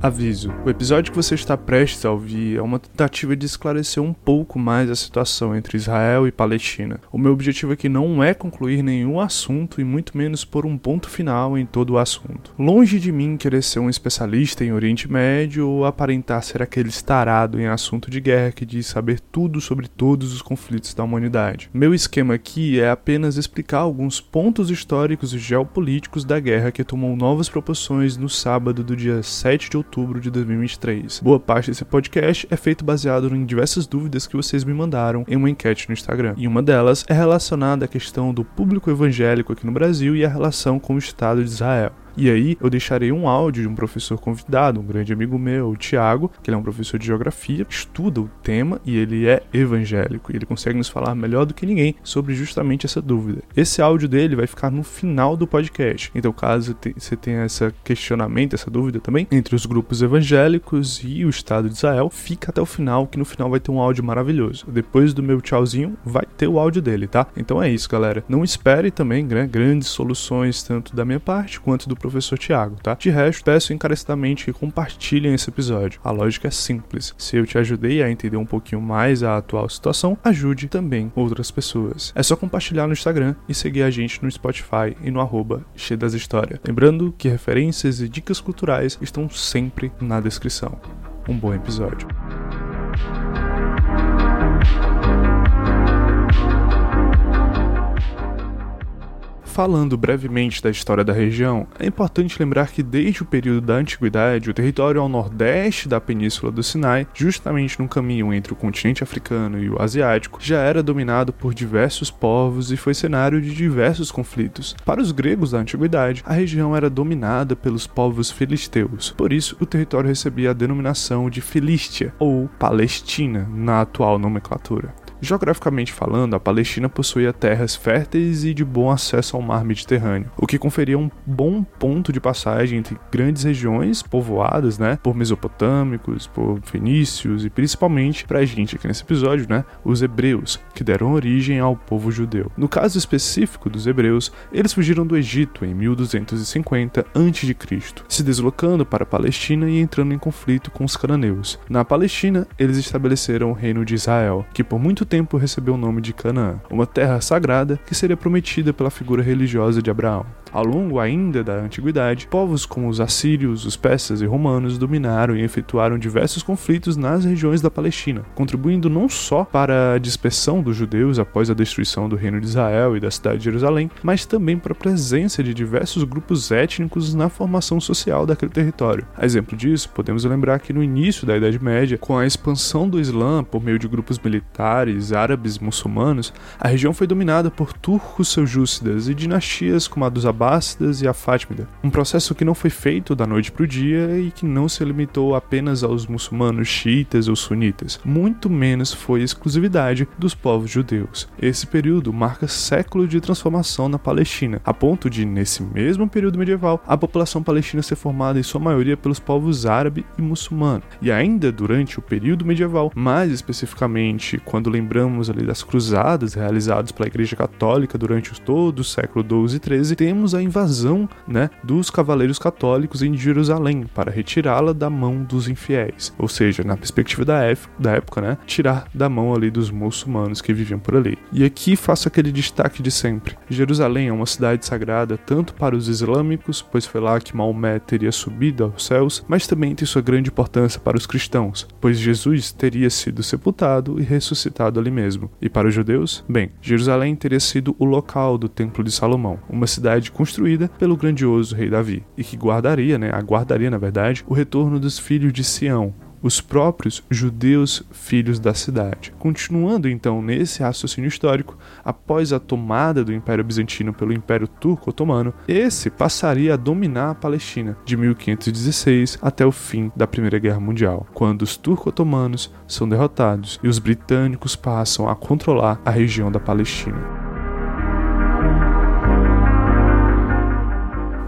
Aviso: o episódio que você está prestes a ouvir é uma tentativa de esclarecer um pouco mais a situação entre Israel e Palestina. O meu objetivo aqui não é concluir nenhum assunto e muito menos pôr um ponto final em todo o assunto. Longe de mim querer ser um especialista em Oriente Médio ou aparentar ser aquele estarado em assunto de guerra que diz saber tudo sobre todos os conflitos da humanidade. Meu esquema aqui é apenas explicar alguns pontos históricos e geopolíticos da guerra que tomou novas proporções no sábado do dia 7 de outubro outubro de 2023. Boa parte desse podcast é feito baseado em diversas dúvidas que vocês me mandaram em uma enquete no Instagram. E uma delas é relacionada à questão do público evangélico aqui no Brasil e a relação com o Estado de Israel. E aí eu deixarei um áudio de um professor convidado, um grande amigo meu, o Tiago, que ele é um professor de geografia, estuda o tema e ele é evangélico. E ele consegue nos falar melhor do que ninguém sobre justamente essa dúvida. Esse áudio dele vai ficar no final do podcast. Então, caso você tenha esse questionamento, essa dúvida também, entre os grupos evangélicos e o Estado de Israel, fica até o final, que no final vai ter um áudio maravilhoso. Depois do meu tchauzinho, vai ter o áudio dele, tá? Então é isso, galera. Não espere também né, grandes soluções, tanto da minha parte quanto do professor professor Tiago, tá? De resto, peço encarecidamente que compartilhem esse episódio. A lógica é simples. Se eu te ajudei a entender um pouquinho mais a atual situação, ajude também outras pessoas. É só compartilhar no Instagram e seguir a gente no Spotify e no arroba das Histórias. Lembrando que referências e dicas culturais estão sempre na descrição. Um bom episódio. Falando brevemente da história da região, é importante lembrar que desde o período da antiguidade, o território ao nordeste da península do Sinai, justamente no caminho entre o continente africano e o asiático, já era dominado por diversos povos e foi cenário de diversos conflitos. Para os gregos da antiguidade, a região era dominada pelos povos filisteus. Por isso, o território recebia a denominação de Filístia ou Palestina na atual nomenclatura. Geograficamente falando, a Palestina possuía terras férteis e de bom acesso ao mar Mediterrâneo, o que conferia um bom ponto de passagem entre grandes regiões povoadas, né, por mesopotâmicos, por fenícios e principalmente pra gente aqui nesse episódio, né, os hebreus, que deram origem ao povo judeu. No caso específico dos hebreus, eles fugiram do Egito em 1250 a.C., se deslocando para a Palestina e entrando em conflito com os cananeus. Na Palestina, eles estabeleceram o reino de Israel, que por muito tempo recebeu o nome de Canaã, uma terra sagrada que seria prometida pela figura religiosa de Abraão. Ao longo ainda da antiguidade, povos como os assírios, os persas e romanos dominaram e efetuaram diversos conflitos nas regiões da Palestina, contribuindo não só para a dispersão dos judeus após a destruição do reino de Israel e da cidade de Jerusalém, mas também para a presença de diversos grupos étnicos na formação social daquele território. A exemplo disso, podemos lembrar que no início da Idade Média, com a expansão do Islã por meio de grupos militares árabes muçulmanos, a região foi dominada por turcos seljúcidas e dinastias como a dos Abássidas e a Fátimida. Um processo que não foi feito da noite para o dia e que não se limitou apenas aos muçulmanos xiitas ou sunitas, muito menos foi exclusividade dos povos judeus. Esse período marca séculos de transformação na Palestina, a ponto de, nesse mesmo período medieval, a população palestina ser formada em sua maioria pelos povos árabe e muçulmano. E ainda durante o período medieval, mais especificamente quando lembramos ali das cruzadas realizadas pela Igreja Católica durante todo o século 12 e 13, temos a invasão né, dos cavaleiros católicos em Jerusalém para retirá-la da mão dos infiéis. Ou seja, na perspectiva da, da época, né, tirar da mão ali dos muçulmanos que viviam por ali. E aqui faço aquele destaque de sempre. Jerusalém é uma cidade sagrada tanto para os islâmicos, pois foi lá que Maomé teria subido aos céus, mas também tem sua grande importância para os cristãos, pois Jesus teria sido sepultado e ressuscitado ali mesmo. E para os judeus, bem, Jerusalém teria sido o local do Templo de Salomão, uma cidade construída pelo grandioso rei Davi, e que guardaria, né, aguardaria na verdade, o retorno dos filhos de Sião, os próprios judeus filhos da cidade. Continuando então nesse raciocínio histórico, após a tomada do Império Bizantino pelo Império Turco-Otomano, esse passaria a dominar a Palestina de 1516 até o fim da Primeira Guerra Mundial, quando os turco-otomanos são derrotados e os britânicos passam a controlar a região da Palestina.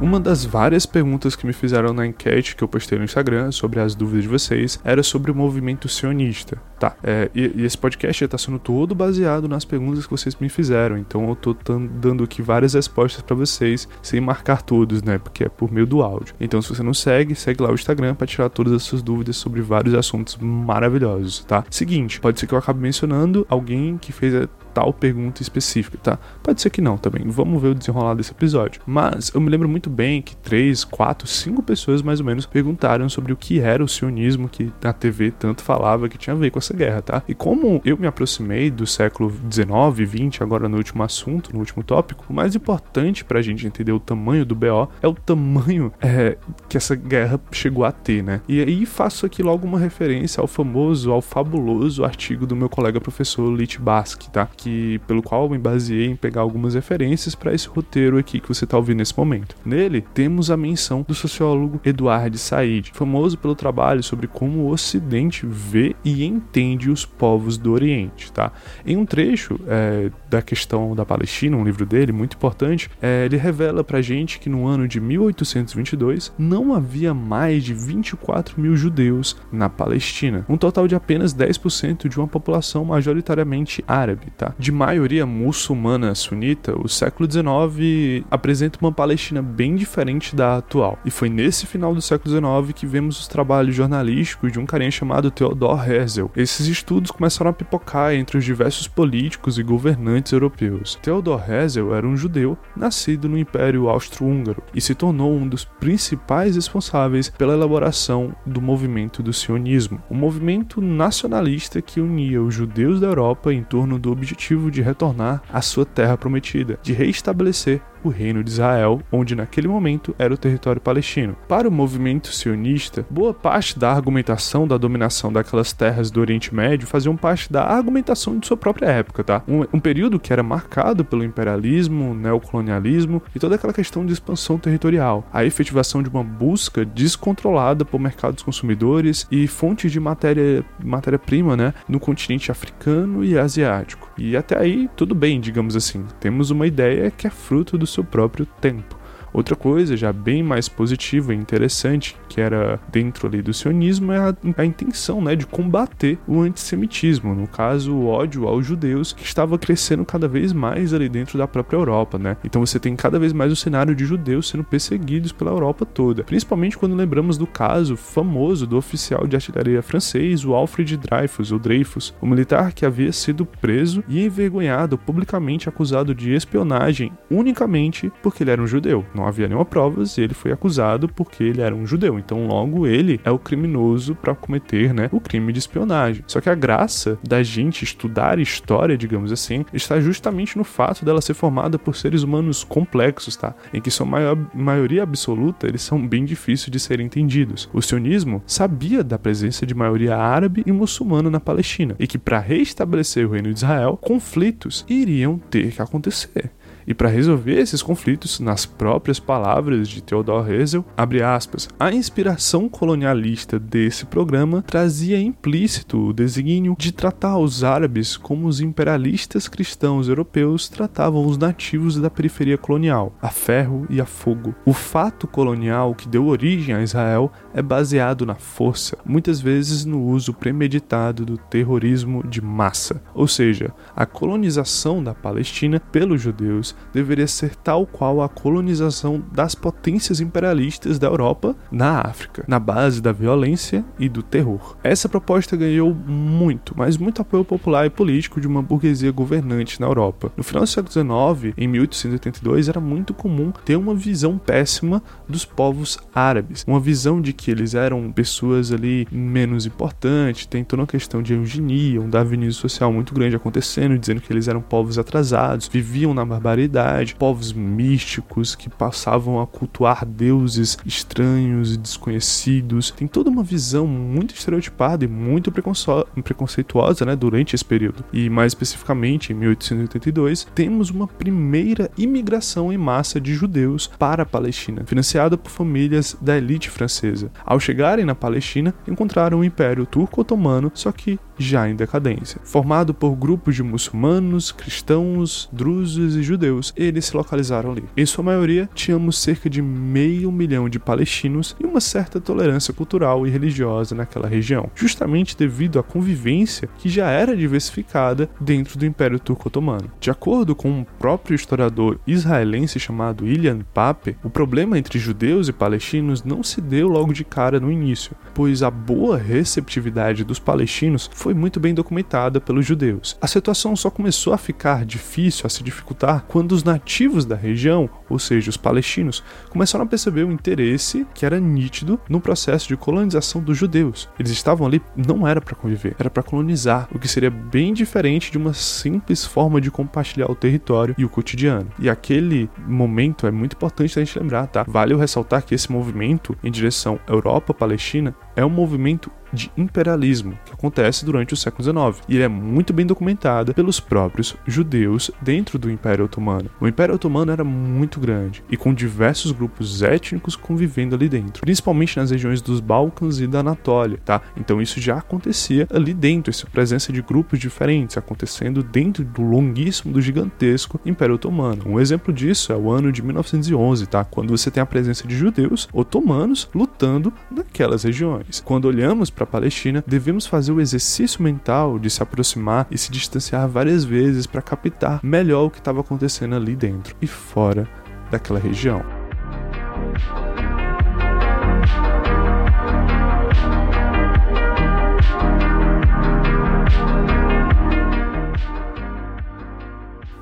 Uma das várias perguntas que me fizeram na enquete que eu postei no Instagram sobre as dúvidas de vocês era sobre o movimento sionista. Tá, é, e, e, esse podcast está sendo todo baseado nas perguntas que vocês me fizeram, então eu tô dando aqui várias respostas para vocês, sem marcar todos, né, porque é por meio do áudio. Então, se você não segue, segue lá o Instagram para tirar todas as suas dúvidas sobre vários assuntos maravilhosos, tá? Seguinte, pode ser que eu acabe mencionando alguém que fez tal pergunta específica, tá? Pode ser que não também. Vamos ver o desenrolar desse episódio. Mas eu me lembro muito bem que três, quatro, cinco pessoas mais ou menos perguntaram sobre o que era o sionismo que na TV tanto falava que tinha a ver com essa guerra, tá? E como eu me aproximei do século 19 e 20, agora no último assunto, no último tópico, o mais importante pra gente entender o tamanho do BO é o tamanho é, que essa guerra chegou a ter, né? E aí faço aqui logo uma referência ao famoso, ao fabuloso artigo do meu colega professor Lit Basque, tá? que pelo qual eu me baseei em pegar algumas referências para esse roteiro aqui que você está ouvindo nesse momento. Nele temos a menção do sociólogo Eduard Said, famoso pelo trabalho sobre como o Ocidente vê e entende os povos do Oriente, tá? Em um trecho é, da questão da Palestina, um livro dele muito importante, é, ele revela para gente que no ano de 1822 não havia mais de 24 mil judeus na Palestina, um total de apenas 10% de uma população majoritariamente árabe, tá? De maioria muçulmana sunita, o século XIX apresenta uma Palestina bem diferente da atual. E foi nesse final do século XIX que vemos os trabalhos jornalísticos de um carinha chamado Theodor Herzl. Esses estudos começaram a pipocar entre os diversos políticos e governantes europeus. Theodor Herzl era um judeu nascido no Império Austro-Húngaro e se tornou um dos principais responsáveis pela elaboração do movimento do sionismo, um movimento nacionalista que unia os judeus da Europa em torno do objetivo objetivo de retornar à sua terra prometida, de reestabelecer o reino de Israel, onde naquele momento era o território palestino. Para o movimento sionista, boa parte da argumentação da dominação daquelas terras do Oriente Médio faziam parte da argumentação de sua própria época, tá? Um, um período que era marcado pelo imperialismo, neocolonialismo e toda aquela questão de expansão territorial, a efetivação de uma busca descontrolada por mercados consumidores e fontes de matéria matéria-prima, né, no continente africano e asiático. E até aí tudo bem, digamos assim. Temos uma ideia que é fruto do seu próprio tempo. Outra coisa, já bem mais positiva e interessante, que era dentro ali do sionismo, é a, a intenção né, de combater o antissemitismo, no caso, o ódio aos judeus, que estava crescendo cada vez mais ali dentro da própria Europa. Né? Então você tem cada vez mais o cenário de judeus sendo perseguidos pela Europa toda, principalmente quando lembramos do caso famoso do oficial de artilharia francês, o Alfred Dreyfus, ou Dreyfus, o militar que havia sido preso e envergonhado publicamente acusado de espionagem unicamente porque ele era um judeu não havia nenhuma provas e ele foi acusado porque ele era um judeu. Então, logo ele é o criminoso para cometer, né, o crime de espionagem. Só que a graça da gente estudar história, digamos assim, está justamente no fato dela ser formada por seres humanos complexos, tá? Em que sua maior, maioria absoluta eles são bem difíceis de serem entendidos. O sionismo sabia da presença de maioria árabe e muçulmana na Palestina e que para restabelecer o reino de Israel, conflitos iriam ter que acontecer. E para resolver esses conflitos, nas próprias palavras de Theodor Herzl, aspas, a inspiração colonialista desse programa trazia implícito o desígnio de tratar os árabes como os imperialistas cristãos europeus tratavam os nativos da periferia colonial, a ferro e a fogo. O fato colonial que deu origem a Israel é baseado na força, muitas vezes no uso premeditado do terrorismo de massa, ou seja, a colonização da Palestina pelos judeus deveria ser tal qual a colonização das potências imperialistas da Europa na África, na base da violência e do terror. Essa proposta ganhou muito, mas muito apoio popular e político de uma burguesia governante na Europa. No final do século XIX, em 1882, era muito comum ter uma visão péssima dos povos árabes, uma visão de que eles eram pessoas ali menos importantes, tem toda uma questão de eugenia, um darwinismo social muito grande acontecendo, dizendo que eles eram povos atrasados, viviam na barbaridade povos místicos que passavam a cultuar deuses estranhos e desconhecidos. Tem toda uma visão muito estereotipada e muito preconceituosa né, durante esse período. E mais especificamente, em 1882, temos uma primeira imigração em massa de judeus para a Palestina, financiada por famílias da elite francesa. Ao chegarem na Palestina, encontraram o Império Turco-Otomano, só que já em decadência. Formado por grupos de muçulmanos, cristãos, drusos e judeus, eles se localizaram ali. Em sua maioria, tínhamos cerca de meio milhão de palestinos e uma certa tolerância cultural e religiosa naquela região, justamente devido à convivência que já era diversificada dentro do Império Turco Otomano. De acordo com um próprio historiador israelense chamado Ilian Pape, o problema entre judeus e palestinos não se deu logo de cara no início, pois a boa receptividade dos palestinos foi muito bem documentada pelos judeus. A situação só começou a ficar difícil, a se dificultar, quando os nativos da região, ou seja, os palestinos, começaram a perceber o interesse que era nítido no processo de colonização dos judeus. Eles estavam ali não era para conviver, era para colonizar, o que seria bem diferente de uma simples forma de compartilhar o território e o cotidiano. E aquele momento é muito importante a gente lembrar, tá? Vale ressaltar que esse movimento em direção Europa-Palestina é um movimento de imperialismo que acontece durante o século XIX e é muito bem documentado pelos próprios judeus dentro do Império Otomano. O Império Otomano era muito grande e com diversos grupos étnicos convivendo ali dentro, principalmente nas regiões dos Balcãs e da Anatólia, tá? Então isso já acontecia ali dentro, essa presença de grupos diferentes acontecendo dentro do longuíssimo, do gigantesco Império Otomano. Um exemplo disso é o ano de 1911, tá? Quando você tem a presença de judeus otomanos lutando naquelas regiões. Quando olhamos para a Palestina, devemos fazer o exercício mental de se aproximar e se distanciar várias vezes para captar melhor o que estava acontecendo ali dentro e fora daquela região.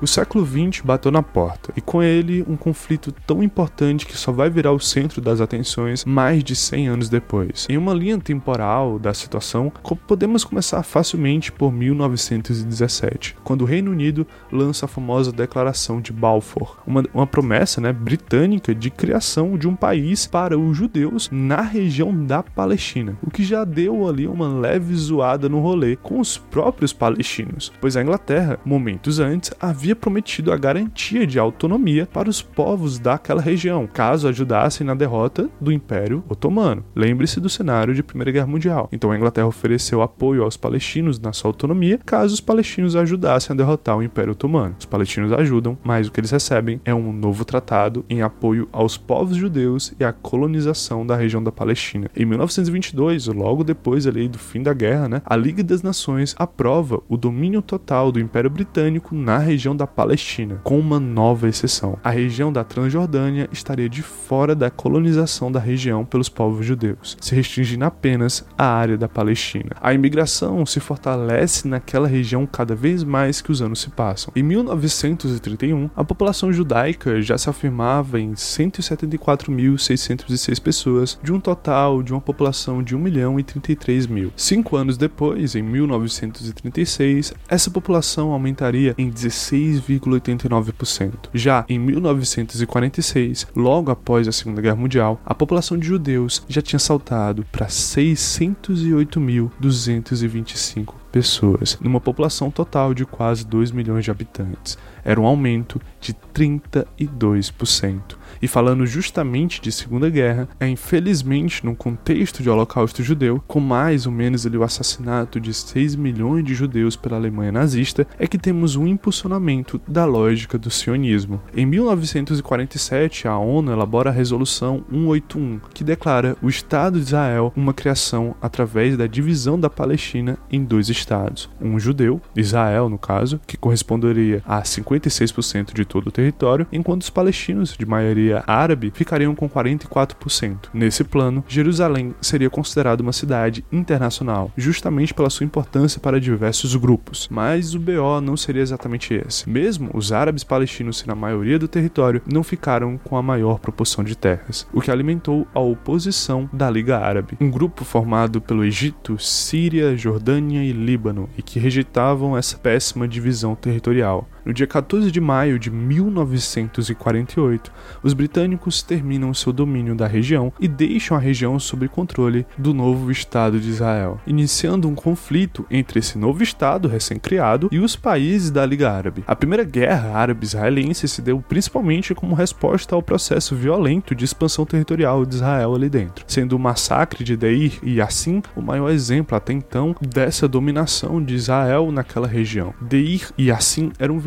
O século XX bateu na porta, e com ele um conflito tão importante que só vai virar o centro das atenções mais de 100 anos depois. Em uma linha temporal da situação, podemos começar facilmente por 1917, quando o Reino Unido lança a famosa Declaração de Balfour, uma, uma promessa né, britânica de criação de um país para os judeus na região da Palestina, o que já deu ali uma leve zoada no rolê com os próprios palestinos, pois a Inglaterra, momentos antes, havia havia prometido a garantia de autonomia para os povos daquela região, caso ajudassem na derrota do Império Otomano. Lembre-se do cenário de Primeira Guerra Mundial. Então a Inglaterra ofereceu apoio aos palestinos na sua autonomia, caso os palestinos ajudassem a derrotar o Império Otomano. Os palestinos ajudam, mas o que eles recebem é um novo tratado em apoio aos povos judeus e à colonização da região da Palestina. Em 1922, logo depois ali do fim da guerra, né, a Liga das Nações aprova o domínio total do Império Britânico na região da Palestina, com uma nova exceção. A região da Transjordânia estaria de fora da colonização da região pelos povos judeus, se restringindo apenas à área da Palestina. A imigração se fortalece naquela região cada vez mais que os anos se passam. Em 1931, a população judaica já se afirmava em 174.606 pessoas, de um total de uma população de 1 milhão e 33 mil. Cinco anos depois, em 1936, essa população aumentaria em 16 6,89%. Já em 1946, logo após a Segunda Guerra Mundial, a população de judeus já tinha saltado para 608.225 pessoas, numa população total de quase 2 milhões de habitantes. Era um aumento de 32%. E falando justamente de Segunda Guerra, é infelizmente num contexto de holocausto judeu, com mais ou menos ali o assassinato de 6 milhões de judeus pela Alemanha nazista, é que temos um impulsionamento da lógica do sionismo. Em 1947, a ONU elabora a Resolução 181, que declara o Estado de Israel uma criação através da divisão da Palestina em dois estados. Um judeu, Israel no caso, que corresponderia a 56% de todo o território, enquanto os palestinos, de maioria árabe ficariam com 44%. Nesse plano, Jerusalém seria considerada uma cidade internacional, justamente pela sua importância para diversos grupos. Mas o BO não seria exatamente esse. Mesmo os árabes palestinos, na maioria do território, não ficaram com a maior proporção de terras, o que alimentou a oposição da Liga Árabe, um grupo formado pelo Egito, Síria, Jordânia e Líbano, e que rejeitavam essa péssima divisão territorial. No dia 14 de maio de 1948, os britânicos terminam seu domínio da região e deixam a região sob controle do novo Estado de Israel, iniciando um conflito entre esse novo Estado recém-criado e os países da Liga Árabe. A Primeira Guerra Árabe-Israelense se deu principalmente como resposta ao processo violento de expansão territorial de Israel ali dentro, sendo o massacre de Deir e Yassin o maior exemplo até então dessa dominação de Israel naquela região. Deir e Yassin era um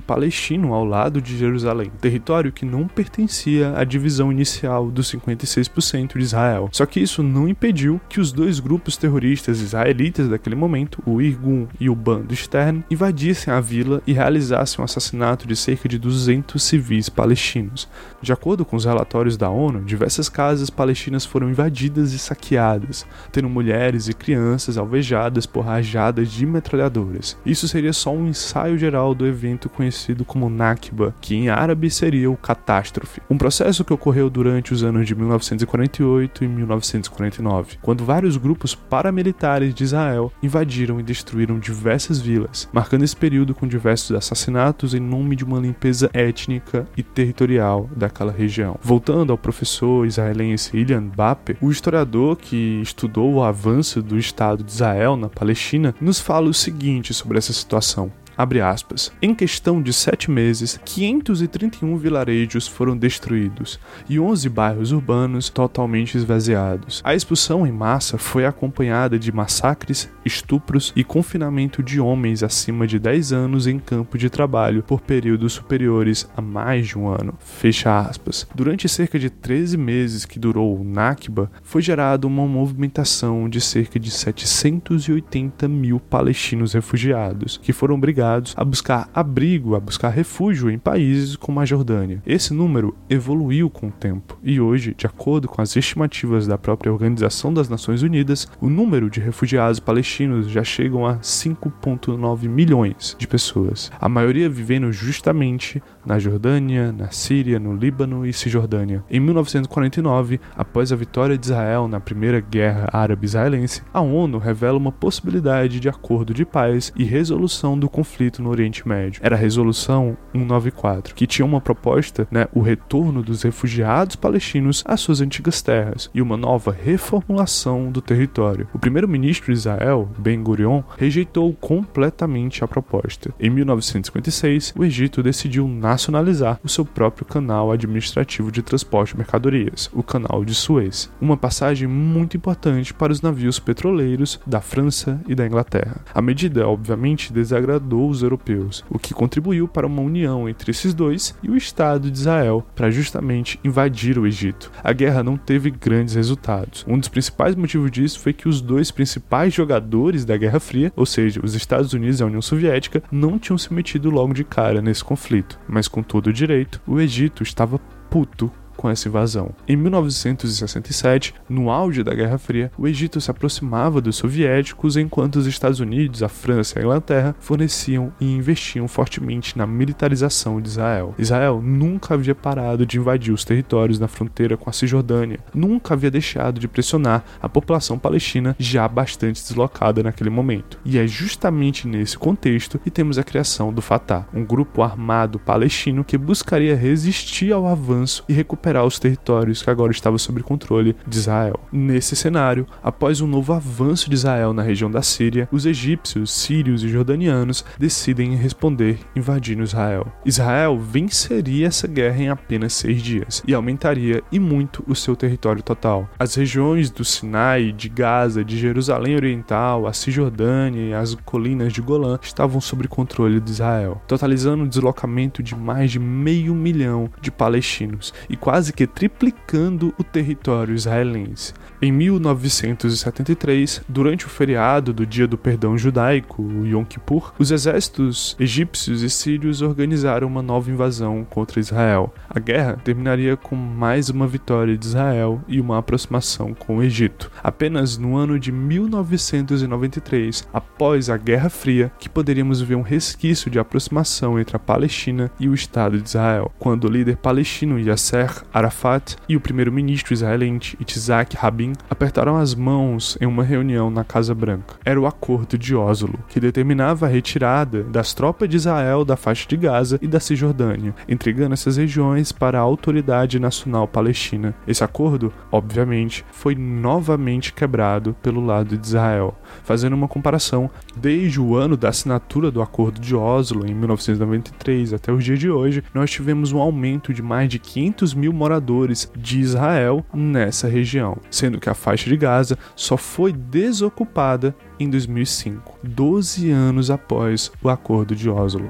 palestino ao lado de Jerusalém, território que não pertencia à divisão inicial dos 56% de Israel. Só que isso não impediu que os dois grupos terroristas israelitas daquele momento, o Irgun e o Bando Stern, invadissem a vila e realizassem o assassinato de cerca de 200 civis palestinos. De acordo com os relatórios da ONU, diversas casas palestinas foram invadidas e saqueadas, tendo mulheres e crianças alvejadas por rajadas de metralhadoras. Isso seria só um ensaio geral do evento conhecido como Nakba, que em árabe seria o catástrofe. Um processo que ocorreu durante os anos de 1948 e 1949, quando vários grupos paramilitares de Israel invadiram e destruíram diversas vilas, marcando esse período com diversos assassinatos em nome de uma limpeza étnica e territorial daquela região. Voltando ao professor israelense Ilian Bape, o historiador que estudou o avanço do Estado de Israel na Palestina, nos fala o seguinte sobre essa situação. Aspas. Em questão de sete meses, 531 vilarejos foram destruídos e 11 bairros urbanos totalmente esvaziados. A expulsão em massa foi acompanhada de massacres, estupros e confinamento de homens acima de 10 anos em campo de trabalho por períodos superiores a mais de um ano. Fecha aspas. Durante cerca de 13 meses que durou o Nakba, foi gerada uma movimentação de cerca de 780 mil palestinos refugiados, que foram obrigados a buscar abrigo, a buscar refúgio em países como a Jordânia. Esse número evoluiu com o tempo e hoje, de acordo com as estimativas da própria Organização das Nações Unidas, o número de refugiados palestinos já chegam a 5,9 milhões de pessoas, a maioria vivendo justamente na Jordânia, na Síria, no Líbano e Cisjordânia. Em 1949, após a vitória de Israel na Primeira Guerra Árabe-Israelense, a ONU revela uma possibilidade de acordo de paz e resolução do conflito no Oriente Médio. Era a Resolução 194, que tinha uma proposta, né, o retorno dos refugiados palestinos às suas antigas terras e uma nova reformulação do território. O primeiro-ministro de Israel, Ben Gurion, rejeitou completamente a proposta. Em 1956, o Egito decidiu nacionalizar o seu próprio canal administrativo de transporte de mercadorias, o Canal de Suez, uma passagem muito importante para os navios petroleiros da França e da Inglaterra. A medida, obviamente, desagradou os europeus, o que contribuiu para uma união entre esses dois e o Estado de Israel para justamente invadir o Egito. A guerra não teve grandes resultados. Um dos principais motivos disso foi que os dois principais jogadores da Guerra Fria, ou seja, os Estados Unidos e a União Soviética, não tinham se metido logo de cara nesse conflito mas com todo o direito, o Egito estava puto com essa invasão. Em 1967, no auge da Guerra Fria, o Egito se aproximava dos soviéticos enquanto os Estados Unidos, a França e a Inglaterra forneciam e investiam fortemente na militarização de Israel. Israel nunca havia parado de invadir os territórios na fronteira com a Cisjordânia, nunca havia deixado de pressionar a população palestina já bastante deslocada naquele momento. E é justamente nesse contexto que temos a criação do Fatah, um grupo armado palestino que buscaria resistir ao avanço e recuperar recuperar os territórios que agora estavam sob controle de Israel. Nesse cenário, após um novo avanço de Israel na região da Síria, os egípcios, sírios e jordanianos decidem responder invadindo Israel. Israel venceria essa guerra em apenas seis dias e aumentaria e muito o seu território total. As regiões do Sinai, de Gaza, de Jerusalém Oriental, a Cisjordânia e as colinas de Golã estavam sob controle de Israel, totalizando o deslocamento de mais de meio milhão de palestinos e quase quase que triplicando o território israelense. Em 1973, durante o feriado do Dia do Perdão Judaico, o Yom Kippur, os exércitos egípcios e sírios organizaram uma nova invasão contra Israel. A guerra terminaria com mais uma vitória de Israel e uma aproximação com o Egito. Apenas no ano de 1993, após a Guerra Fria, que poderíamos ver um resquício de aproximação entre a Palestina e o Estado de Israel, quando o líder palestino Yasser Arafat e o primeiro-ministro israelense Itzhak Rabin apertaram as mãos em uma reunião na Casa Branca. Era o Acordo de Oslo, que determinava a retirada das tropas de Israel da faixa de Gaza e da Cisjordânia, entregando essas regiões para a Autoridade Nacional Palestina. Esse acordo, obviamente, foi novamente quebrado pelo lado de Israel. Fazendo uma comparação, desde o ano da assinatura do Acordo de Oslo, em 1993, até os dias de hoje, nós tivemos um aumento de mais de 500 mil moradores de Israel nessa região, sendo que a faixa de Gaza só foi desocupada em 2005, 12 anos após o Acordo de Oslo.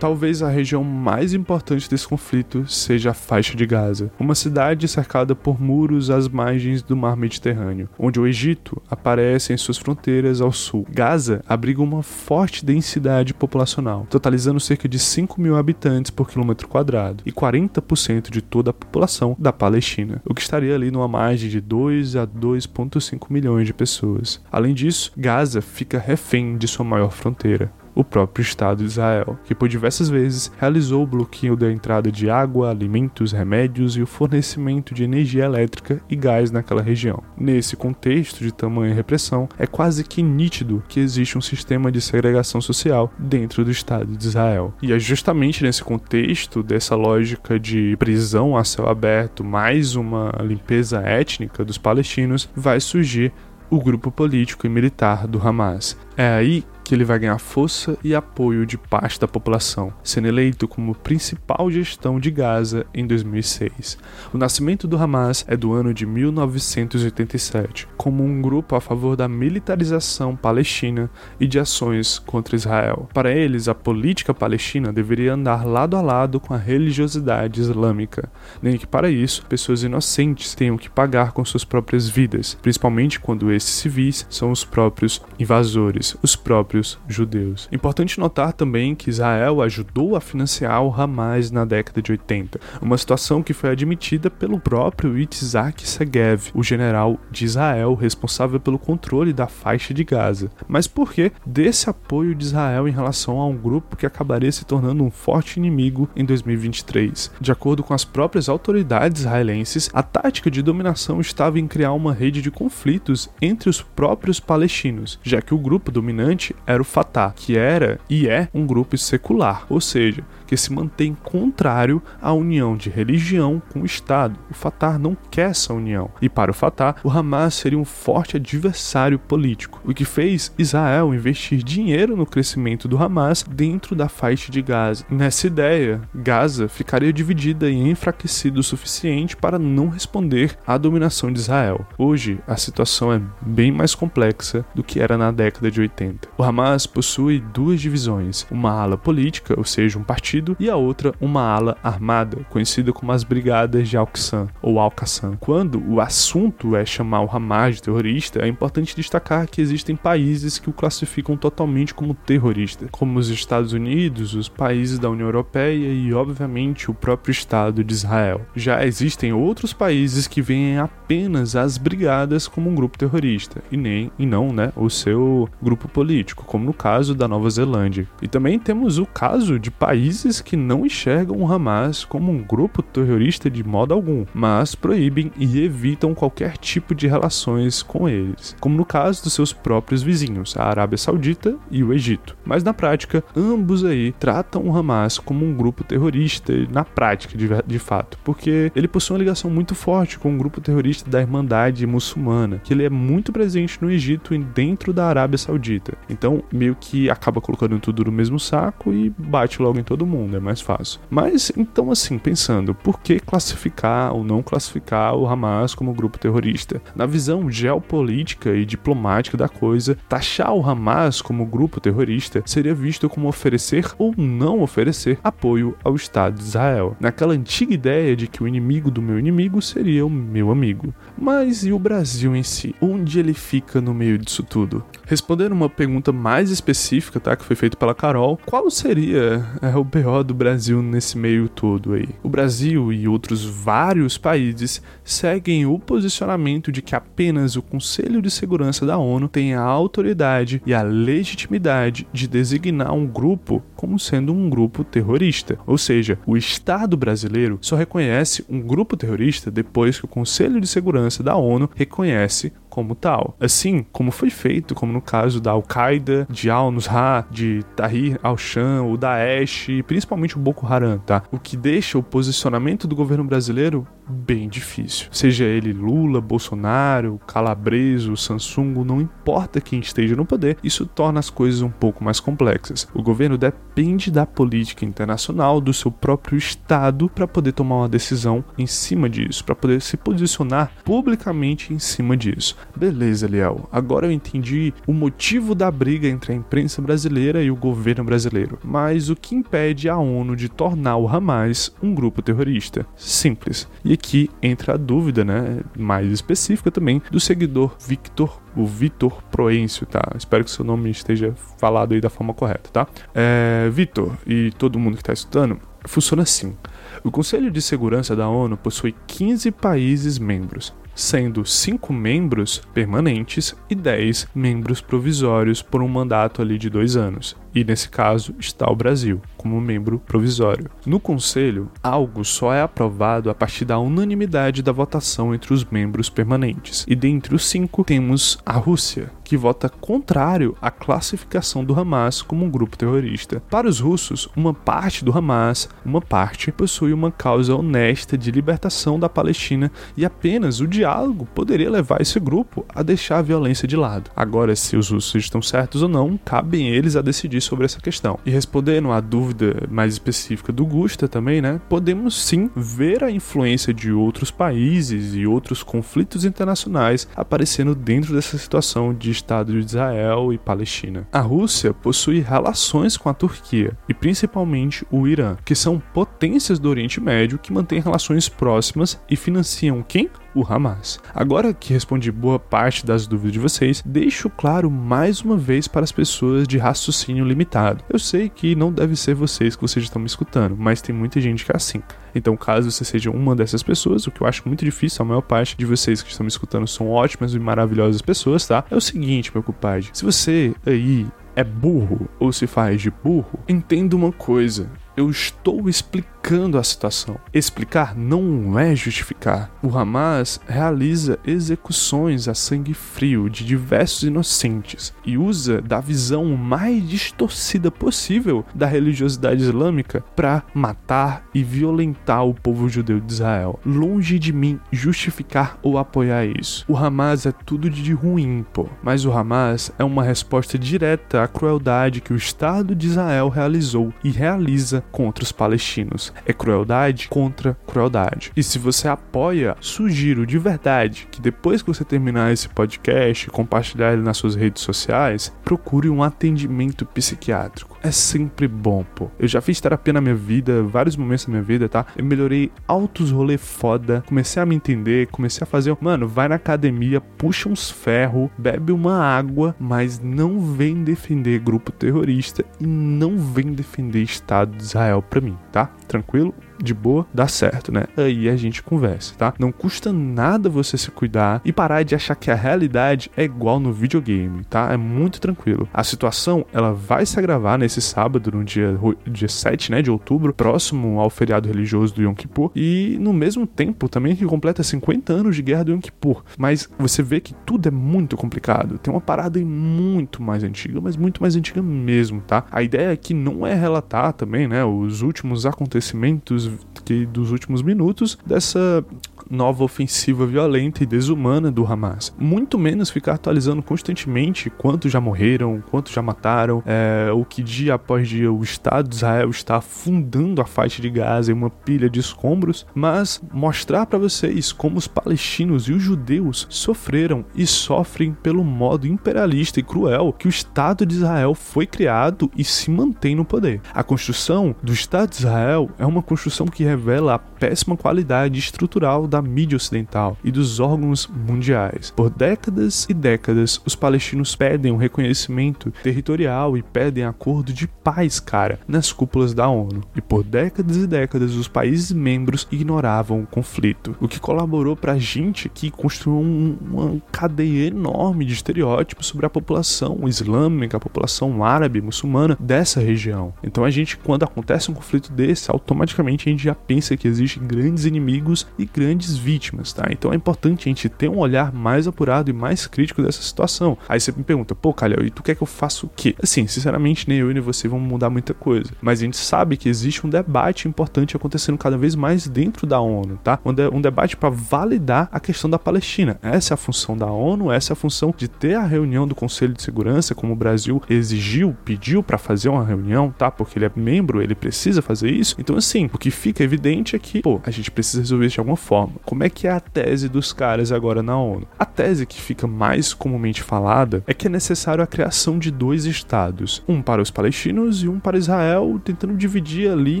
Talvez a região mais importante desse conflito seja a faixa de Gaza, uma cidade cercada por muros às margens do mar Mediterrâneo, onde o Egito aparece em suas fronteiras ao sul. Gaza abriga uma forte densidade populacional, totalizando cerca de 5 mil habitantes por quilômetro quadrado e 40% de toda a população da Palestina, o que estaria ali numa margem de 2 a 2,5 milhões de pessoas. Além disso, Gaza fica refém de sua maior fronteira, o próprio Estado de Israel, que por diversas vezes realizou o bloqueio da entrada de água, alimentos, remédios e o fornecimento de energia elétrica e gás naquela região. Nesse contexto de tamanha repressão, é quase que nítido que existe um sistema de segregação social dentro do Estado de Israel. E é justamente nesse contexto dessa lógica de prisão a céu aberto, mais uma limpeza étnica dos palestinos, vai surgir o grupo político e militar do Hamas. É aí que ele vai ganhar força e apoio de parte da população, sendo eleito como principal gestão de Gaza em 2006. O nascimento do Hamas é do ano de 1987, como um grupo a favor da militarização palestina e de ações contra Israel. Para eles, a política palestina deveria andar lado a lado com a religiosidade islâmica, nem que para isso pessoas inocentes tenham que pagar com suas próprias vidas, principalmente quando esses civis são os próprios invasores, os próprios próprios judeus. Importante notar também que Israel ajudou a financiar o Hamas na década de 80, uma situação que foi admitida pelo próprio Itzhak Segev, o general de Israel responsável pelo controle da faixa de Gaza. Mas por que desse apoio de Israel em relação a um grupo que acabaria se tornando um forte inimigo em 2023? De acordo com as próprias autoridades israelenses, a tática de dominação estava em criar uma rede de conflitos entre os próprios palestinos, já que o grupo dominante era o Fatah, que era e é um grupo secular, ou seja, que se mantém contrário à união de religião com o Estado. O Fatah não quer essa união. E para o Fatah, o Hamas seria um forte adversário político, o que fez Israel investir dinheiro no crescimento do Hamas dentro da faixa de Gaza. Nessa ideia, Gaza ficaria dividida e enfraquecida o suficiente para não responder à dominação de Israel. Hoje, a situação é bem mais complexa do que era na década de 80. O Hamas possui duas divisões, uma ala política, ou seja, um partido partido, e a outra uma ala armada, conhecida como as Brigadas de Al-Qassam ou Al-Qassam. Quando o assunto é chamar o Hamas de terrorista, é importante destacar que existem países que o classificam totalmente como terrorista, como os Estados Unidos, os países da União Europeia e, obviamente, o próprio Estado de Israel. Já existem outros países que veem apenas as brigadas como um grupo terrorista e nem e não, né, o seu grupo político, como no caso da Nova Zelândia. E também temos o caso de países países que não enxergam o Hamas como um grupo terrorista de modo algum, mas proíbem e evitam qualquer tipo de relações com eles, como no caso dos seus próprios vizinhos, a Arábia Saudita e o Egito. Mas na prática, ambos aí tratam o Hamas como um grupo terrorista, na prática, de, de fato, porque ele possui uma ligação muito forte com o um grupo terrorista da Irmandade Muçulmana, que ele é muito presente no Egito e dentro da Arábia Saudita. Então, meio que acaba colocando tudo no mesmo saco e bate logo em todo mundo mundo, é mais fácil. Mas então, assim, pensando, por que classificar ou não classificar o Hamas como grupo terrorista? Na visão geopolítica e diplomática da coisa, taxar o Hamas como grupo terrorista seria visto como oferecer ou não oferecer apoio ao Estado de Israel, naquela antiga ideia de que o inimigo do meu inimigo seria o meu amigo. Mas e o Brasil em si? Onde ele fica no meio disso tudo? Respondendo uma pergunta mais específica, tá, que foi feita pela Carol, qual seria é, o BO do Brasil nesse meio todo aí? O Brasil e outros vários países seguem o posicionamento de que apenas o Conselho de Segurança da ONU tem a autoridade e a legitimidade de designar um grupo como sendo um grupo terrorista. Ou seja, o Estado brasileiro só reconhece um grupo terrorista depois que o Conselho de Segurança da ONU reconhece como tal. Assim como foi feito, como no caso da Al-Qaeda, de Al-Nusra, de Tahrir al-Sham, o Daesh e principalmente o Boko Haram, tá? O que deixa o posicionamento do governo brasileiro bem difícil. Seja ele Lula, Bolsonaro, Calabreso, Samsung, não importa quem esteja no poder, isso torna as coisas um pouco mais complexas. O governo depende da política internacional do seu próprio estado para poder tomar uma decisão em cima disso, para poder se posicionar publicamente em cima disso. Beleza, Liel. Agora eu entendi o motivo da briga entre a imprensa brasileira e o governo brasileiro. Mas o que impede a ONU de tornar o Hamas um grupo terrorista? Simples. E aqui entra a dúvida, né, mais específica também, do seguidor Victor o Vitor Proencio, tá? Espero que seu nome esteja falado aí da forma correta, tá? É, Vitor e todo mundo que está estudando, funciona assim. O Conselho de Segurança da ONU possui 15 países membros sendo cinco membros permanentes e 10 membros provisórios por um mandato ali de dois anos. E nesse caso está o Brasil como membro provisório. No Conselho, algo só é aprovado a partir da unanimidade da votação entre os membros permanentes. E dentre os cinco temos a Rússia, que vota contrário à classificação do Hamas como um grupo terrorista. Para os russos, uma parte do Hamas, uma parte, possui uma causa honesta de libertação da Palestina e apenas o diálogo poderia levar esse grupo a deixar a violência de lado. Agora, se os russos estão certos ou não, cabem eles a decidir sobre essa questão. E respondendo à dúvida mais específica do Gusta também, né, podemos sim ver a influência de outros países e outros conflitos internacionais aparecendo dentro dessa situação de Estado de Israel e Palestina. A Rússia possui relações com a Turquia e principalmente o Irã, que são potências do Oriente Médio que mantêm relações próximas e financiam quem? O Hamas. Agora que respondi boa parte das dúvidas de vocês, deixo claro mais uma vez para as pessoas de raciocínio limitado. Eu sei que não deve ser vocês que vocês estão me escutando, mas tem muita gente que é assim. Então, caso você seja uma dessas pessoas, o que eu acho muito difícil, a maior parte de vocês que estão me escutando são ótimas e maravilhosas pessoas, tá? É o seguinte, meu compadre. Se você aí é burro ou se faz de burro, entenda uma coisa. Eu estou explicando a situação. Explicar não é justificar. O Hamas realiza execuções a sangue frio de diversos inocentes e usa da visão mais distorcida possível da religiosidade islâmica para matar e violentar o povo judeu de Israel. Longe de mim justificar ou apoiar isso. O Hamas é tudo de ruim, pô. Mas o Hamas é uma resposta direta à crueldade que o Estado de Israel realizou e realiza contra os palestinos. É crueldade contra crueldade. E se você apoia, sugiro de verdade que depois que você terminar esse podcast compartilhar ele nas suas redes sociais, procure um atendimento psiquiátrico. É sempre bom, pô. Eu já fiz terapia na minha vida, vários momentos da minha vida, tá? Eu melhorei altos rolê foda, comecei a me entender, comecei a fazer, mano, vai na academia, puxa uns ferro, bebe uma água, mas não vem defender grupo terrorista e não vem defender Estado de Israel pra mim, tá? Tranquilo? De boa, dá certo, né? Aí a gente conversa, tá? Não custa nada você se cuidar e parar de achar que a realidade é igual no videogame, tá? É muito tranquilo. A situação, ela vai se agravar nesse sábado, no dia, dia 7, né, de outubro, próximo ao feriado religioso do Yom Kippur, e no mesmo tempo também que completa 50 anos de guerra do Yom Kippur. Mas você vê que tudo é muito complicado. Tem uma parada muito mais antiga, mas muito mais antiga mesmo, tá? A ideia aqui não é relatar também, né, os últimos acontecimentos que dos últimos minutos dessa nova ofensiva violenta e desumana do Hamas. Muito menos ficar atualizando constantemente quantos já morreram, quantos já mataram, é, o que dia após dia o Estado de Israel está afundando a faixa de Gaza em uma pilha de escombros, mas mostrar para vocês como os palestinos e os judeus sofreram e sofrem pelo modo imperialista e cruel que o Estado de Israel foi criado e se mantém no poder. A construção do Estado de Israel é uma construção que revela a péssima qualidade estrutural da mídia ocidental e dos órgãos mundiais. Por décadas e décadas, os palestinos pedem um reconhecimento territorial e pedem acordo de paz, cara, nas cúpulas da ONU. E por décadas e décadas, os países membros ignoravam o conflito, o que colaborou para a gente que construiu um, uma cadeia enorme de estereótipos sobre a população islâmica, a população árabe, muçulmana dessa região. Então a gente, quando acontece um conflito desse, automaticamente a gente já pensa que existem grandes inimigos e grandes vítimas, tá? Então é importante a gente ter um olhar mais apurado e mais crítico dessa situação. Aí você me pergunta, pô, Calhau, e tu quer que eu faça o quê? Assim, sinceramente, nem eu nem você vão mudar muita coisa. Mas a gente sabe que existe um debate importante acontecendo cada vez mais dentro da ONU, tá? Um, de, um debate para validar a questão da Palestina. Essa é a função da ONU, essa é a função de ter a reunião do Conselho de Segurança, como o Brasil exigiu, pediu para fazer uma reunião, tá? Porque ele é membro, ele precisa fazer isso. Então, assim, o que fica evidente é que, pô, a gente precisa resolver isso de alguma forma. Como é que é a tese dos caras agora na ONU? A tese que fica mais comumente falada é que é necessário a criação de dois estados, um para os palestinos e um para Israel, tentando dividir ali,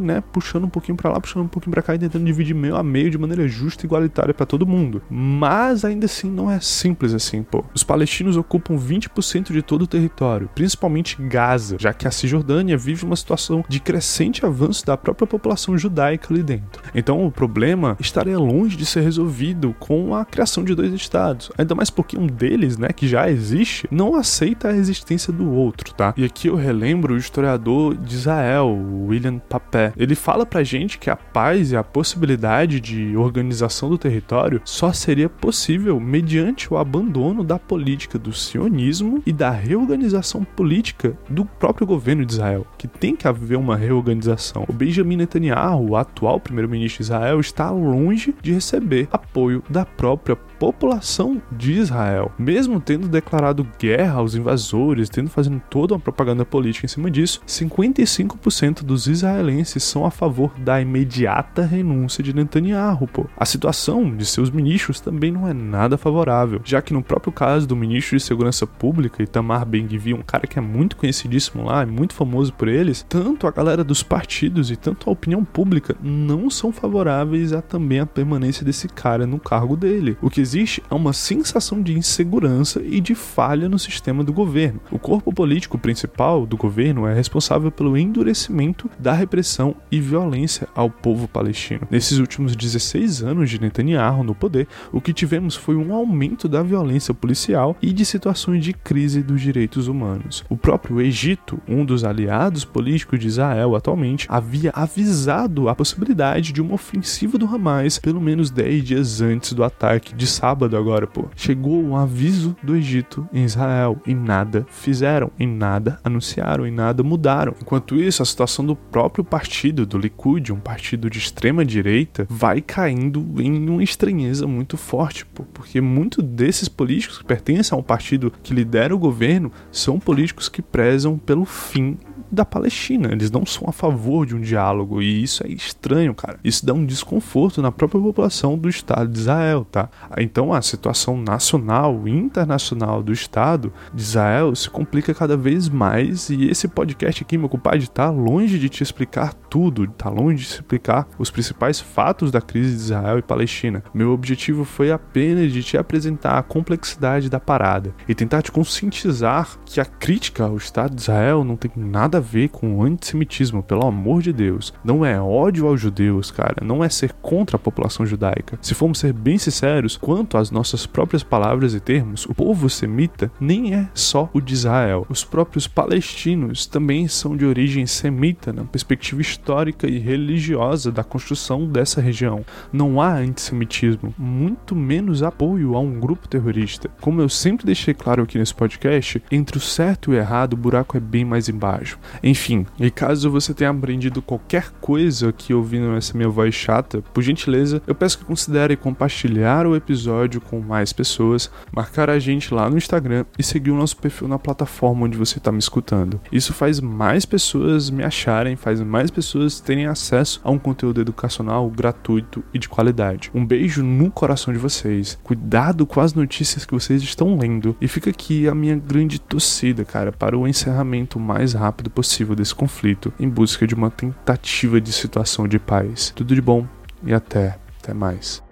né, puxando um pouquinho para lá, puxando um pouquinho para cá e tentando dividir meio a meio de maneira justa e igualitária para todo mundo. Mas ainda assim não é simples assim, pô. Os palestinos ocupam 20% de todo o território, principalmente Gaza, já que a Cisjordânia vive uma situação de crescente avanço da própria população judaica ali dentro. Então o problema estaria longe de ser resolvido com a criação de dois estados. Ainda mais porque um deles, né, que já existe, não aceita a existência do outro, tá? E aqui eu relembro o historiador de Israel, William Papé. Ele fala pra gente que a paz e a possibilidade de organização do território só seria possível mediante o abandono da política do sionismo e da reorganização política do próprio governo de Israel, que tem que haver uma reorganização. O Benjamin Netanyahu, o atual primeiro-ministro de Israel, está longe de receber apoio da própria população de Israel. Mesmo tendo declarado guerra aos invasores, tendo fazendo toda uma propaganda política em cima disso, 55% dos israelenses são a favor da imediata renúncia de Netanyahu. Pô. A situação de seus ministros também não é nada favorável, já que no próprio caso do ministro de Segurança Pública, Itamar Ben-Gvir, um cara que é muito conhecidíssimo lá, é muito famoso por eles, tanto a galera dos partidos e tanto a opinião pública não são favoráveis a também a permanência desse cara no cargo dele. O que existe é uma sensação de insegurança e de falha no sistema do governo. O corpo político principal do governo é responsável pelo endurecimento da repressão e violência ao povo palestino. Nesses últimos 16 anos de Netanyahu no poder, o que tivemos foi um aumento da violência policial e de situações de crise dos direitos humanos. O próprio Egito, um dos aliados políticos de Israel atualmente, havia avisado a possibilidade de uma ofensiva do Hamas pelo menos 10 dias antes do ataque de sábado agora, pô. Chegou um aviso do Egito em Israel e nada fizeram, em nada anunciaram, em nada mudaram. Enquanto isso, a situação do próprio partido, do Likud, um partido de extrema direita, vai caindo em uma estranheza muito forte, pô, porque muito desses políticos que pertencem ao partido que lidera o governo são políticos que prezam pelo fim da Palestina. Eles não são a favor de um diálogo e isso é estranho, cara. Isso dá um desconforto na própria população do Estado de Israel, tá? Então a situação nacional e internacional do Estado de Israel se complica cada vez mais e esse podcast aqui, meu compadre, tá longe de te explicar tudo, tá longe de explicar os principais fatos da crise de Israel e Palestina. Meu objetivo foi apenas de te apresentar a complexidade da parada e tentar te conscientizar que a crítica ao Estado de Israel não tem nada a ver com o antissemitismo, pelo amor de Deus. Não é ódio aos judeus, cara. Não é ser contra a população judaica. Se formos ser bem sinceros, quanto às nossas próprias palavras e termos, o povo semita nem é só o de Israel. Os próprios palestinos também são de origem semita na perspectiva histórica e religiosa da construção dessa região. Não há antissemitismo, muito menos apoio a um grupo terrorista. Como eu sempre deixei claro aqui nesse podcast, entre o certo e o errado, o buraco é bem mais embaixo. Enfim, e caso você tenha aprendido qualquer coisa aqui ouvindo essa minha voz chata, por gentileza, eu peço que considere compartilhar o episódio com mais pessoas, marcar a gente lá no Instagram e seguir o nosso perfil na plataforma onde você está me escutando. Isso faz mais pessoas me acharem, faz mais pessoas pessoas terem acesso a um conteúdo educacional gratuito e de qualidade. Um beijo no coração de vocês. Cuidado com as notícias que vocês estão lendo. E fica aqui a minha grande torcida, cara, para o encerramento mais rápido possível desse conflito, em busca de uma tentativa de situação de paz. Tudo de bom e até, até mais.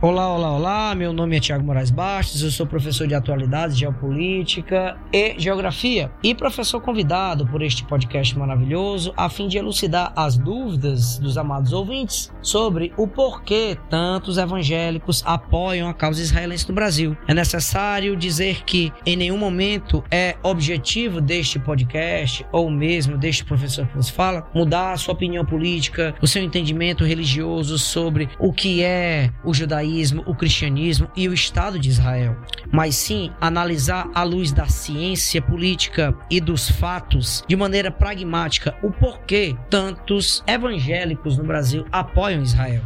Olá, olá, olá. Meu nome é Tiago Moraes Bastos, eu sou professor de atualidades, geopolítica e geografia e professor convidado por este podcast maravilhoso a fim de elucidar as dúvidas dos amados ouvintes sobre o porquê tantos evangélicos apoiam a causa israelense no Brasil. É necessário dizer que em nenhum momento é objetivo deste podcast ou mesmo deste professor que nos fala mudar a sua opinião política, o seu entendimento religioso sobre o que é o judaísmo judaísmo, o cristianismo e o Estado de Israel, mas sim analisar à luz da ciência política e dos fatos de maneira pragmática o porquê tantos evangélicos no Brasil apoiam Israel.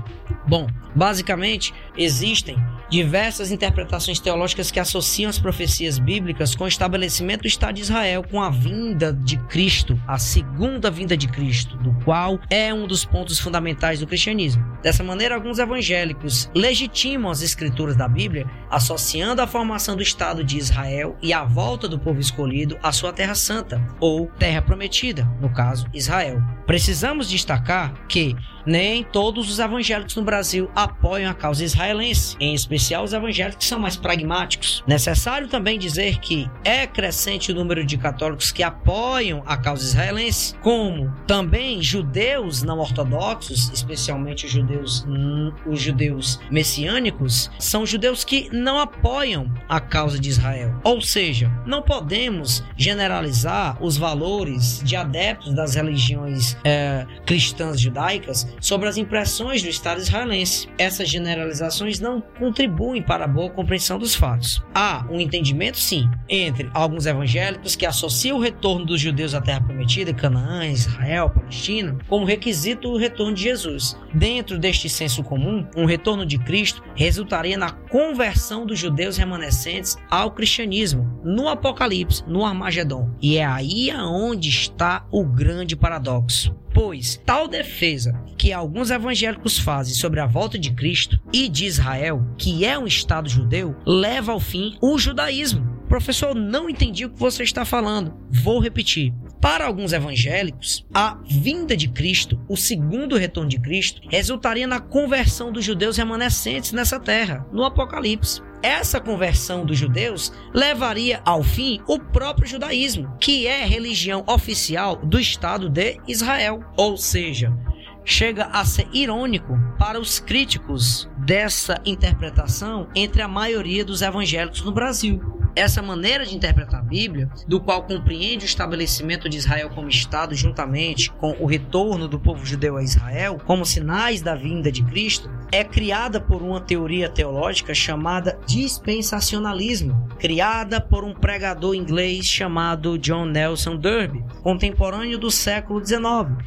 Bom, basicamente existem diversas interpretações teológicas que associam as profecias bíblicas com o estabelecimento do Estado de Israel, com a vinda de Cristo, a segunda vinda de Cristo, do qual é um dos pontos fundamentais do cristianismo. Dessa maneira, alguns evangélicos legitimam as escrituras da Bíblia, associando a formação do Estado de Israel e a volta do povo escolhido à sua terra santa, ou terra prometida, no caso, Israel. Precisamos destacar que nem todos os evangélicos no Brasil apoiam a causa israelense, em especial os evangélicos que são mais pragmáticos. Necessário também dizer que é crescente o número de católicos que apoiam a causa israelense, como também judeus não ortodoxos, especialmente os judeus, os judeus messiânicos, são judeus que não apoiam a causa de Israel. Ou seja, não podemos generalizar os valores de adeptos das religiões é, cristãs judaicas sobre as impressões do Estado israelense. Essas generalizações não contribuem para a boa compreensão dos fatos. Há um entendimento, sim, entre alguns evangélicos que associam o retorno dos judeus à Terra Prometida, Canaã, Israel, Palestina, como requisito do retorno de Jesus. Dentro deste senso comum, um retorno de Cristo resultaria na conversão dos judeus remanescentes ao cristianismo, no Apocalipse, no Armagedon. E é aí aonde está o grande paradoxo pois tal defesa que alguns evangélicos fazem sobre a volta de Cristo e de Israel, que é um Estado judeu, leva ao fim o judaísmo. Professor, não entendi o que você está falando. Vou repetir. Para alguns evangélicos, a vinda de Cristo, o segundo retorno de Cristo, resultaria na conversão dos judeus remanescentes nessa terra, no Apocalipse essa conversão dos judeus levaria ao fim o próprio judaísmo, que é religião oficial do Estado de Israel. Ou seja, chega a ser irônico para os críticos dessa interpretação entre a maioria dos evangélicos no Brasil essa maneira de interpretar a Bíblia, do qual compreende o estabelecimento de Israel como Estado juntamente com o retorno do povo judeu a Israel, como sinais da vinda de Cristo, é criada por uma teoria teológica chamada dispensacionalismo, criada por um pregador inglês chamado John Nelson Darby, contemporâneo do século XIX.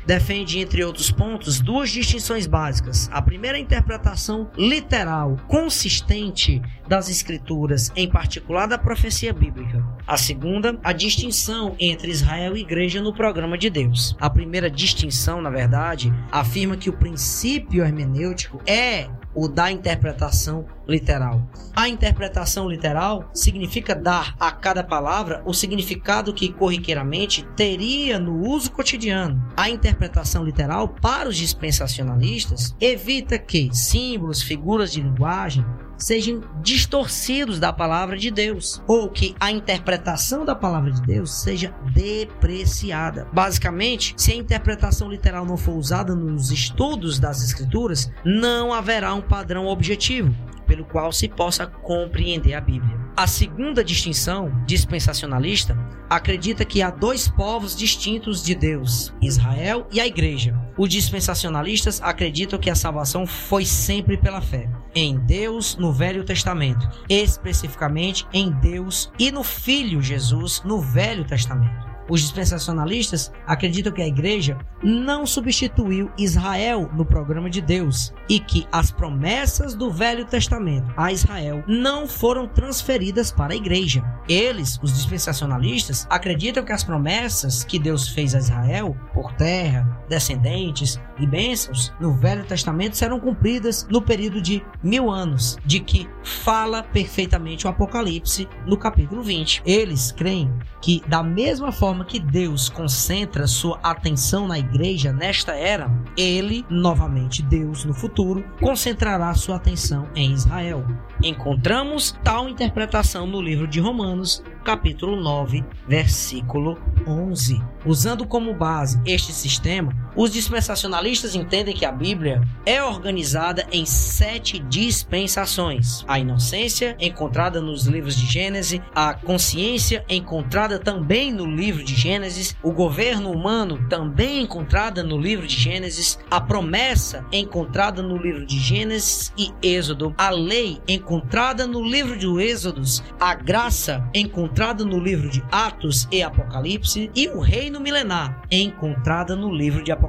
Defende, entre outros pontos, duas distinções básicas. A primeira é a interpretação literal, consistente das Escrituras, em particular da profecia bíblica. A segunda, a distinção entre Israel e igreja no programa de Deus. A primeira distinção, na verdade, afirma que o princípio hermenêutico é o da interpretação literal. A interpretação literal significa dar a cada palavra o significado que corriqueiramente teria no uso cotidiano. A interpretação literal para os dispensacionalistas evita que símbolos, figuras de linguagem sejam distorcidos da palavra de Deus, ou que a interpretação da palavra de Deus seja depreciada. Basicamente, se a interpretação literal não for usada nos estudos das Escrituras, não haverá um padrão objetivo pelo qual se possa compreender a Bíblia. A segunda distinção, dispensacionalista, acredita que há dois povos distintos de Deus, Israel e a Igreja. Os dispensacionalistas acreditam que a salvação foi sempre pela fé em Deus no Velho Testamento, especificamente em Deus e no Filho Jesus no Velho Testamento. Os dispensacionalistas acreditam que a igreja não substituiu Israel no programa de Deus e que as promessas do Velho Testamento a Israel não foram transferidas para a igreja. Eles, os dispensacionalistas, acreditam que as promessas que Deus fez a Israel por terra, descendentes e bênçãos no Velho Testamento serão cumpridas no período de mil anos, de que fala perfeitamente o Apocalipse no capítulo 20. Eles creem que, da mesma forma que Deus concentra sua atenção na igreja nesta era, ele, novamente Deus no futuro, concentrará sua atenção em Israel. Encontramos tal interpretação no livro de Romanos, capítulo 9, versículo 11. Usando como base este sistema, os dispensacionalistas entendem que a Bíblia é organizada em sete dispensações: a inocência, encontrada nos livros de Gênesis, a consciência, encontrada também no livro de Gênesis, o governo humano, também encontrada no livro de Gênesis, a promessa, encontrada no livro de Gênesis e Êxodo, a lei, encontrada no livro de Êxodos, a graça, encontrada no livro de Atos e Apocalipse, e o reino milenar, encontrada no livro de Apocalipse.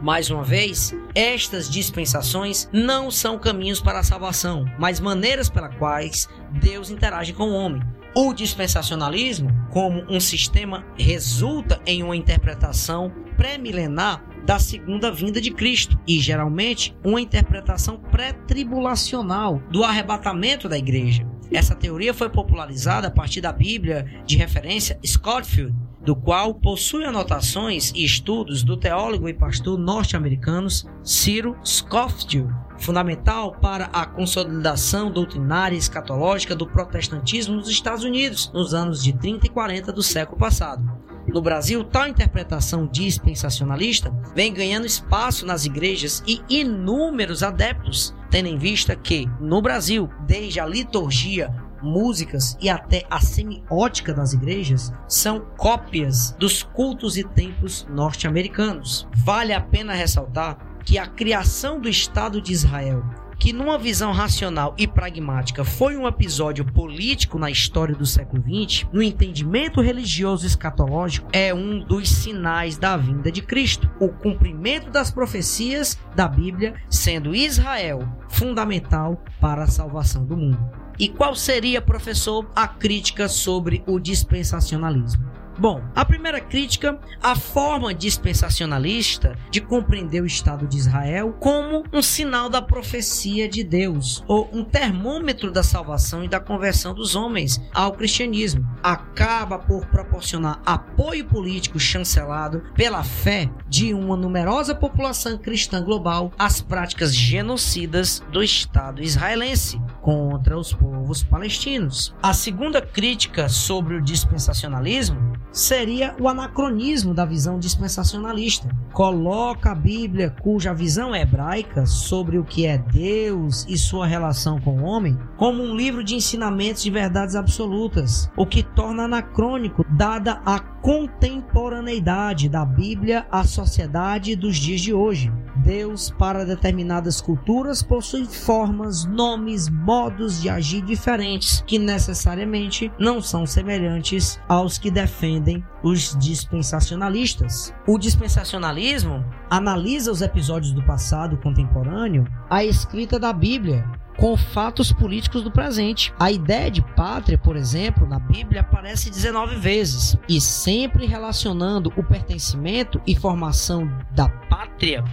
Mais uma vez, estas dispensações não são caminhos para a salvação, mas maneiras pelas quais Deus interage com o homem. O dispensacionalismo, como um sistema, resulta em uma interpretação pré-milenar da segunda vinda de Cristo e geralmente uma interpretação pré-tribulacional do arrebatamento da igreja. Essa teoria foi popularizada a partir da Bíblia de referência Scofield, do qual possui anotações e estudos do teólogo e pastor norte-americanos Ciro Scofield, fundamental para a consolidação doutrinária e escatológica do protestantismo nos Estados Unidos nos anos de 30 e 40 do século passado. No Brasil, tal interpretação dispensacionalista vem ganhando espaço nas igrejas e inúmeros adeptos, tendo em vista que, no Brasil, desde a liturgia, músicas e até a semiótica das igrejas são cópias dos cultos e templos norte-americanos. Vale a pena ressaltar que a criação do Estado de Israel que numa visão racional e pragmática foi um episódio político na história do século XX, no entendimento religioso escatológico, é um dos sinais da vinda de Cristo, o cumprimento das profecias da Bíblia, sendo Israel fundamental para a salvação do mundo. E qual seria, professor, a crítica sobre o dispensacionalismo? Bom, a primeira crítica, a forma dispensacionalista de compreender o Estado de Israel como um sinal da profecia de Deus, ou um termômetro da salvação e da conversão dos homens ao cristianismo, acaba por proporcionar apoio político chancelado pela fé de uma numerosa população cristã global às práticas genocidas do Estado israelense contra os povos palestinos. A segunda crítica sobre o dispensacionalismo seria o anacronismo da visão dispensacionalista. Coloca a Bíblia, cuja visão é hebraica sobre o que é Deus e sua relação com o homem, como um livro de ensinamentos de verdades absolutas, o que torna anacrônico, dada a contemporaneidade da Bíblia à sociedade dos dias de hoje. Deus, para determinadas culturas, possui formas, nomes, modos de agir diferentes que necessariamente não são semelhantes aos que defendem os dispensacionalistas. O dispensacionalismo analisa os episódios do passado contemporâneo, a escrita da Bíblia, com fatos políticos do presente. A ideia de pátria, por exemplo, na Bíblia aparece 19 vezes e sempre relacionando o pertencimento e formação da pátria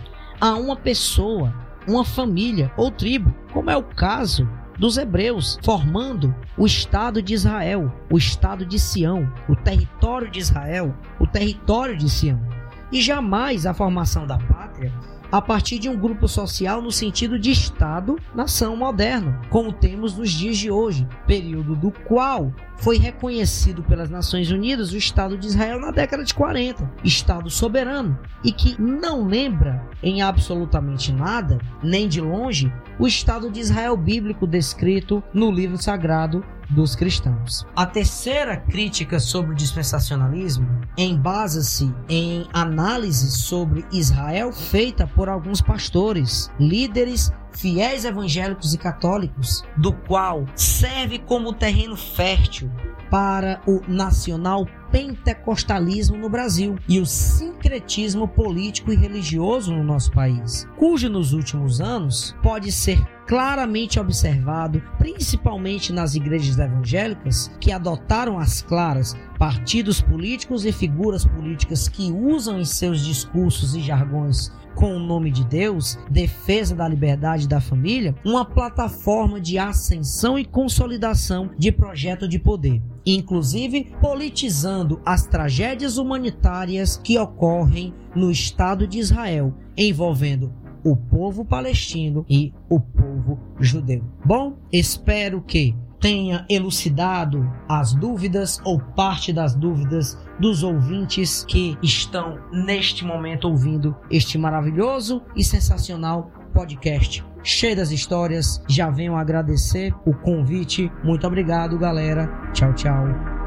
a uma pessoa, uma família ou tribo, como é o caso dos hebreus, formando o Estado de Israel, o Estado de Sião, o território de Israel, o território de Sião. E jamais a formação da pátria a partir de um grupo social no sentido de Estado-nação moderno, como temos nos dias de hoje, período do qual foi reconhecido pelas Nações Unidas o Estado de Israel na década de 40, Estado soberano, e que não lembra em absolutamente nada, nem de longe, o Estado de Israel bíblico descrito no livro sagrado dos cristãos. A terceira crítica sobre o dispensacionalismo embasa-se em análise sobre Israel feita por alguns pastores, líderes fiéis evangélicos e católicos, do qual serve como terreno fértil para o nacional pentecostalismo no Brasil e o sincretismo político e religioso no nosso país, cujo nos últimos anos pode ser claramente observado, principalmente nas igrejas evangélicas, que adotaram as claras partidos políticos e figuras políticas que usam em seus discursos e jargões com o nome de Deus, defesa da liberdade da família, uma plataforma de ascensão e consolidação de projeto de poder, inclusive politizando as tragédias humanitárias que ocorrem no Estado de Israel, envolvendo o povo palestino e o povo judeu. Bom, espero que tenha elucidado as dúvidas ou parte das dúvidas dos ouvintes que estão neste momento ouvindo este maravilhoso e sensacional podcast cheio das histórias. Já venho agradecer o convite. Muito obrigado, galera. Tchau, tchau.